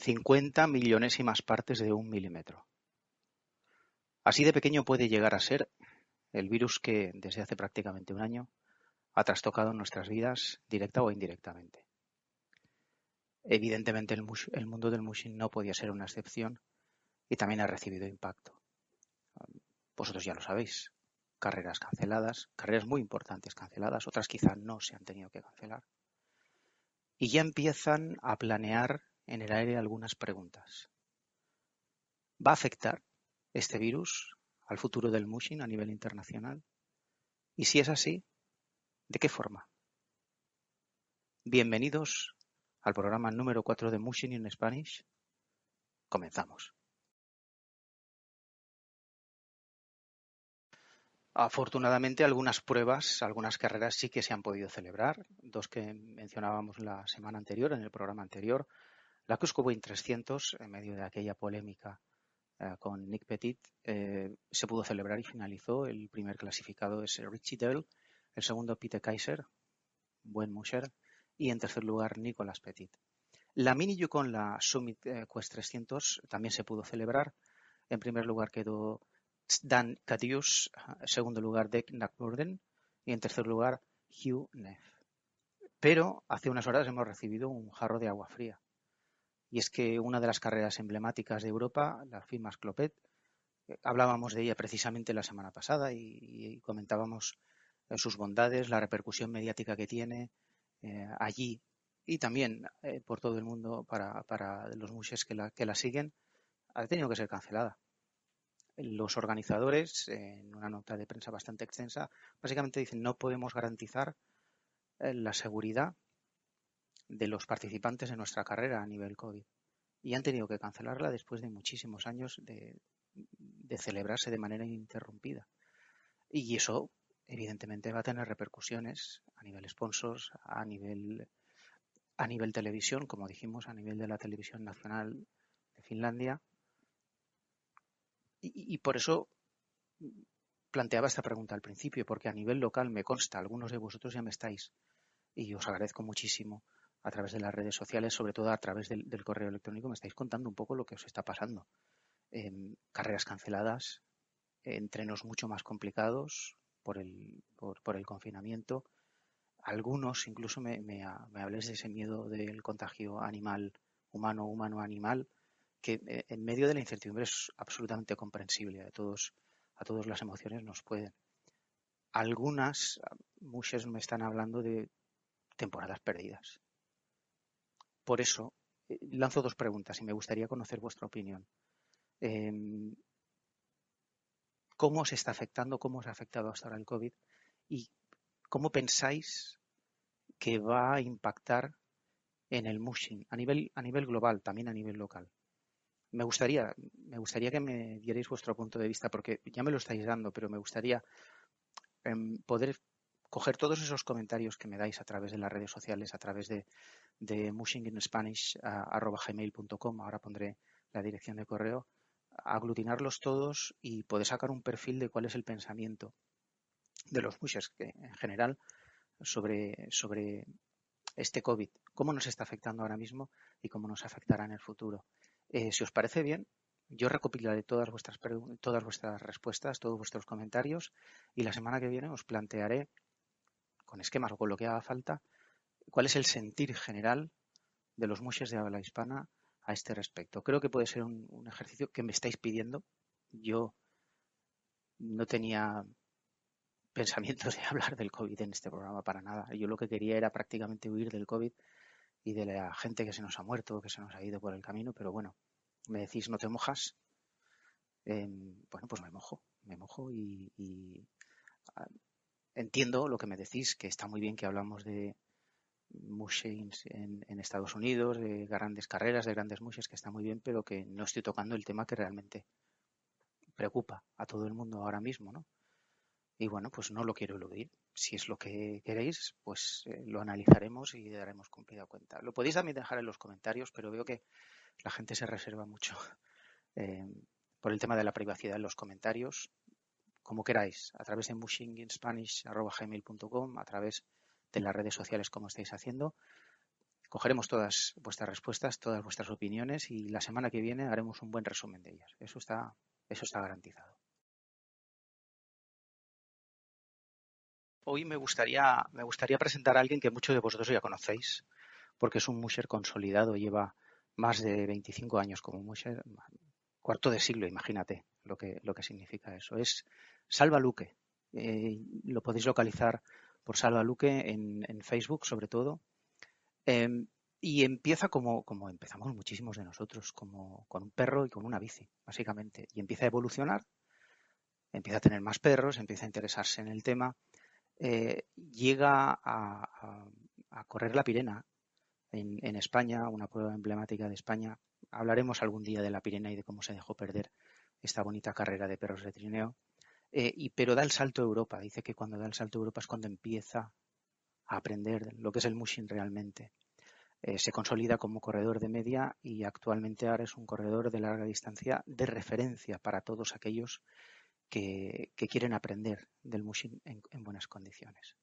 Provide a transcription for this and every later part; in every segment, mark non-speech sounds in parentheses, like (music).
50 millonésimas partes de un milímetro. Así de pequeño puede llegar a ser el virus que desde hace prácticamente un año ha trastocado nuestras vidas directa o indirectamente. Evidentemente el, el mundo del mushing no podía ser una excepción y también ha recibido impacto. Vosotros ya lo sabéis, carreras canceladas, carreras muy importantes canceladas, otras quizá no se han tenido que cancelar. Y ya empiezan a planear en el aire algunas preguntas. ¿Va a afectar este virus al futuro del mushing a nivel internacional? Y si es así, ¿de qué forma? Bienvenidos al programa número 4 de Mushing in Spanish. Comenzamos. Afortunadamente, algunas pruebas, algunas carreras sí que se han podido celebrar. Dos que mencionábamos la semana anterior, en el programa anterior, la Cusco Wing 300, en medio de aquella polémica eh, con Nick Petit, eh, se pudo celebrar y finalizó. El primer clasificado es Richie Dell, el segundo Peter Kaiser, buen musher, y en tercer lugar Nicolas Petit. La Mini Yukon, la Summit Quest 300, también se pudo celebrar. En primer lugar quedó Dan Cadius, en segundo lugar Dick McBurden y en tercer lugar Hugh Neff. Pero hace unas horas hemos recibido un jarro de agua fría y es que una de las carreras emblemáticas de Europa, la FIMAS Clopet, eh, hablábamos de ella precisamente la semana pasada y, comentábamos eh, sus bondades, la repercusión mediática que tiene eh, allí y también por todo el mundo para, los mushes que la, que la siguen, ha tenido que ser cancelada. Los organizadores, en una nota de prensa bastante extensa, básicamente dicen no podemos garantizar la seguridad de los participantes en nuestra carrera a nivel COVID. Y han tenido que cancelarla después de muchísimos años de, celebrarse de manera ininterrumpida. Y eso, evidentemente, va a tener repercusiones a nivel sponsors, a nivel, a nivel televisión, como dijimos, a nivel de la televisión nacional de Finlandia. Y por eso planteaba esta pregunta al principio, porque a nivel local me consta, algunos de vosotros ya me estáis, y os agradezco muchísimo a través de las redes sociales, sobre todo a través del, correo electrónico, me estáis contando un poco lo que os está pasando. Em, carreras canceladas, entrenos mucho más complicados por el, por, el confinamiento. Algunos incluso me, me, habléis de ese miedo del contagio animal, humano, humano, animal, que eh, en medio de la incertidumbre es absolutamente comprensible. A todos, a todas las emociones nos pueden. Algunas, muchas me están hablando de temporadas perdidas. Por eso, eh, lanzo dos preguntas y me gustaría conocer vuestra opinión. Em, ¿Cómo se está afectando, cómo os ha afectado hasta ahora el COVID y cómo pensáis que va a impactar en el mushing a nivel, a nivel global, también a nivel local? Me gustaría, me gustaría que me dierais vuestro punto de vista, porque ya me lo estáis dando, pero me gustaría em, poder coger todos esos comentarios que me dais a través de las redes sociales, a través de, de mushinginspanish.com, ahora pondré la dirección de correo, aglutinarlos todos y poder sacar un perfil de cuál es el pensamiento de los mushers en general sobre, sobre este COVID, cómo nos está afectando ahora mismo y cómo nos afectará en el futuro. Eh, si os parece bien, yo recopilaré todas vuestras, todas vuestras respuestas, todos vuestros comentarios y la semana que viene os plantearé con esquemas o con lo que haga falta, cuál es el sentir general de los mushes de habla hispana a este respecto. Creo que puede ser un, ejercicio que me estáis pidiendo. Yo no tenía (laughs) pensamientos de hablar del COVID en este programa para nada. Yo lo que quería era prácticamente huir del COVID y de la gente que se nos ha muerto, que se nos ha ido por el camino, pero bueno, me decís no te mojas. Em, bueno, pues me mojo, me mojo y entiendo lo que me decís, que está muy bien que hablamos de, mushings en, Estados Unidos, de grandes carreras, de grandes mushes, que está muy bien, pero que no estoy tocando el tema que realmente preocupa a todo el mundo ahora mismo, ¿no? Y bueno, pues no lo quiero eludir. Si es lo que queréis, pues eh, lo analizaremos y daremos cumplida cuenta. Lo podéis también dejar en los comentarios, pero veo que la gente se reserva mucho (laughs) eh, por el tema de la privacidad en los comentarios. Como queráis, a través de mushinginspanish.com, a través de las redes sociales como estáis haciendo. Cogeremos todas vuestras respuestas, todas vuestras opiniones y la semana que viene haremos un buen resumen de ellas. Eso está, eso está garantizado. Hoy me gustaría, me gustaría presentar a alguien que muchos de vosotros ya conocéis, porque es un musher consolidado, lleva más de 25 años como musher, cuarto de siglo, imagínate lo que, lo que significa eso. Es Salva Luque. Eh, lo podéis localizar por Salva Luque en, Facebook, sobre todo. Em, y empieza como, empezamos muchísimos de nosotros, como con un perro y con una bici, básicamente. Y empieza a evolucionar, empieza a tener más perros, empieza a interesarse en el tema eh, llega a, correr la Pirena en, España, una prueba emblemática de España. Hablaremos algún día de la Pirena y de cómo se dejó perder esta bonita carrera de perros de trineo. Eh, y, pero da el salto a Europa. Dice que cuando da el salto a Europa es cuando empieza a aprender lo que es el mushing realmente. Eh, se consolida como corredor de media y actualmente ahora es un corredor de larga distancia de referencia para todos aquellos que, quieren aprender del mushing en, buenas condiciones.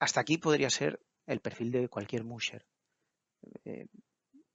Hasta aquí podría ser el perfil de cualquier musher eh,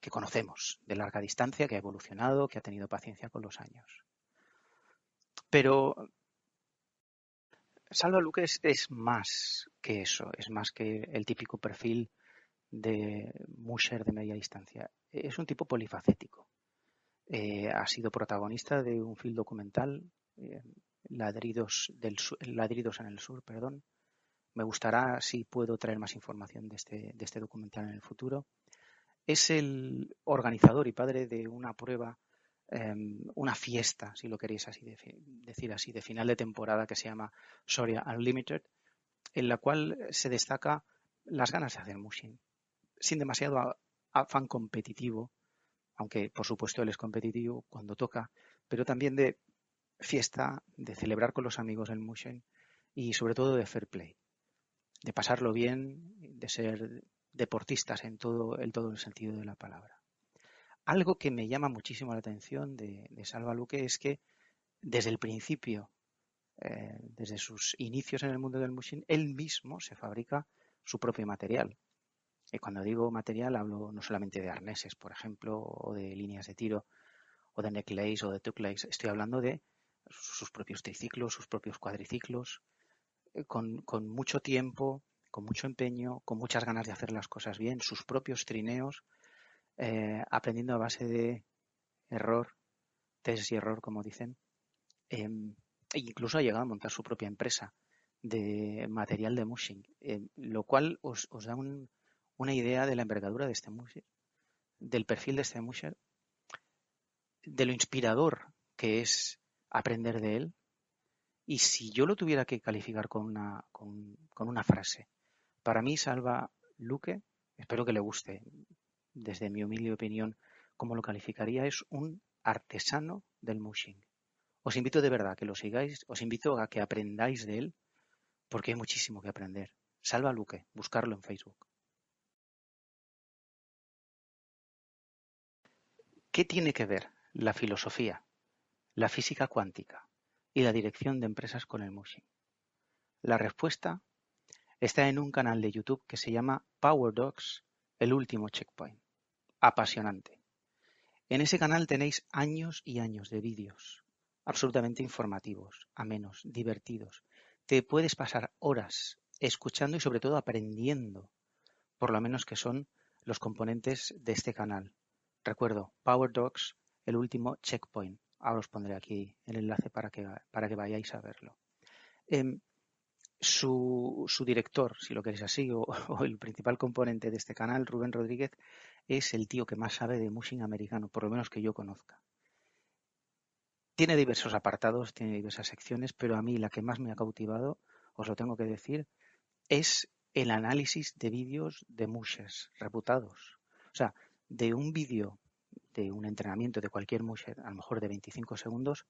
que conocemos de larga distancia, que ha evolucionado, que ha tenido paciencia con los años. Pero Salva Luque es, más que eso, es más que el típico perfil de musher de media distancia. Es un tipo polifacético. Eh, ha sido protagonista de un film documental eh, ladridos, del ladridos en el sur, perdón. Me gustará si puedo traer más información de este, de este documental en el futuro. Es el organizador y padre de una prueba, em, una fiesta, si lo queréis así decir así, de final de temporada que se llama Soria Unlimited, en la cual se destaca las ganas de hacer mushing, sin demasiado afán competitivo, aunque por supuesto él es competitivo cuando toca, pero también de fiesta, de celebrar con los amigos el Mushen y sobre todo de fair play, de pasarlo bien, de ser deportistas en todo, el todo el sentido de la palabra. Algo que me llama muchísimo la atención de, Salva Luque es que desde el principio, eh, desde sus inicios en el mundo del Mushin, él mismo se fabrica su propio material. Y cuando digo material hablo no solamente de arneses, por ejemplo, o de líneas de tiro, o de necklace o de tucklace, estoy hablando de sus propios triciclos, sus propios cuadriciclos, eh, con, mucho tiempo, con mucho empeño, con muchas ganas de hacer las cosas bien, sus propios trineos, eh, aprendiendo a base de error, test y error, como dicen. Em, e incluso ha llegado a montar su propia empresa de material de mushing, em, lo cual os, da una idea de la envergadura de este musher, del perfil de este musher, de lo inspirador que es aprender de él. Y si yo lo tuviera que calificar con una, con, una frase, para mí Salva Luque, espero que le guste, desde mi humilde opinión, como lo calificaría, es un artesano del mushing. Os invito de verdad a que lo sigáis, os invito a que aprendáis de él, porque hay muchísimo que aprender. Salva Luque, buscarlo en Facebook. ¿Qué tiene que ver la filosofía la física cuántica y la dirección de empresas con el mushing? La respuesta está en un canal de YouTube que se llama Power Dogs, el último checkpoint. Apasionante. En ese canal tenéis años y años de vídeos absolutamente informativos, amenos, divertidos. Te puedes pasar horas escuchando y sobre todo aprendiendo, por lo menos que son los componentes de este canal. Recuerdo, Power Dogs, el último checkpoint. Ahora os pondré aquí el enlace para que, para que vayáis a verlo. Em, su, director, si lo queréis así, (laughs) o, el principal componente de este canal, Rubén Rodríguez, es el tío que más sabe de mushing americano, por lo menos que yo conozca. Tiene diversos apartados, tiene diversas secciones, pero a mí la que más me ha cautivado, os lo tengo que decir, es el análisis de vídeos de mushes reputados. O sea, de un vídeo de un entrenamiento de cualquier musher, a lo mejor de 25 segundos,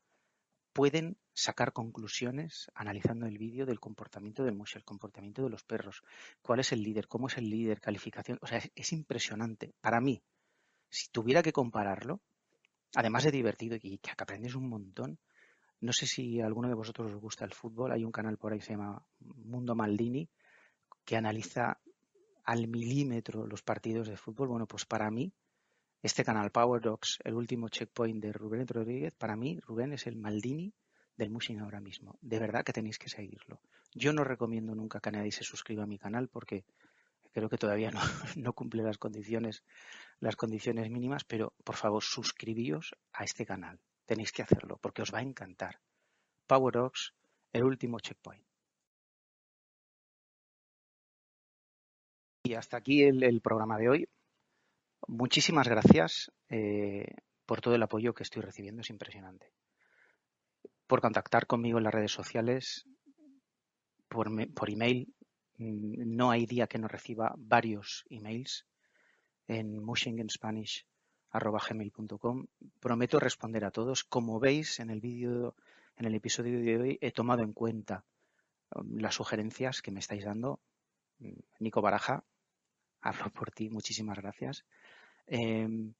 pueden sacar conclusiones analizando el vídeo del comportamiento del musher, el comportamiento de los perros, cuál es el líder, cómo es el líder, calificación. O sea, es, es impresionante. Para mí, si tuviera que compararlo, además de divertido y que aprendes un montón, no sé si alguno de vosotros os gusta el fútbol, hay un canal por ahí que se llama Mundo Maldini, que analiza al milímetro los partidos de fútbol. Bueno, pues para mí, este canal Power Dogs, el último checkpoint de Rubén Rodríguez, para mí Rubén es el Maldini del Mushing ahora mismo. De verdad que tenéis que seguirlo. Yo no recomiendo nunca que nadie se suscriba a mi canal porque creo que todavía (laughs) no, cumple las condiciones, las condiciones mínimas, pero por favor suscribíos a este canal. Tenéis que hacerlo porque os va a encantar. Power Dogs, el último checkpoint. Y hasta aquí el, programa de hoy. Muchísimas gracias eh, por todo el apoyo que estoy recibiendo, es impresionante. Por contactar conmigo en las redes sociales, por, por email, mm, no hay día que no reciba varios emails en mushinginspanish.com. Prometo responder a todos. Como veis en el vídeo, en el episodio de hoy, he tomado en cuenta um, las sugerencias que me estáis dando. Mm, Nico Baraja, (laughs) hablo por ti, muchísimas gracias. Em,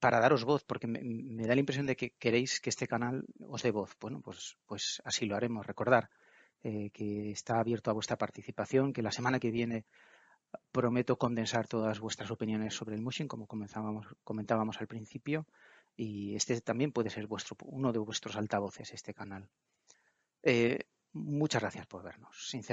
para daros voz, porque me, da la impresión de que queréis que este canal os dé voz. Bueno, pues, pues así lo haremos. Recordar eh, que está abierto a vuestra participación, que la semana que viene prometo condensar todas vuestras opiniones sobre el mushing, como comentábamos al principio, y este también puede ser vuestro, uno de vuestros altavoces, este canal. Eh, muchas gracias por vernos. Sinceramente.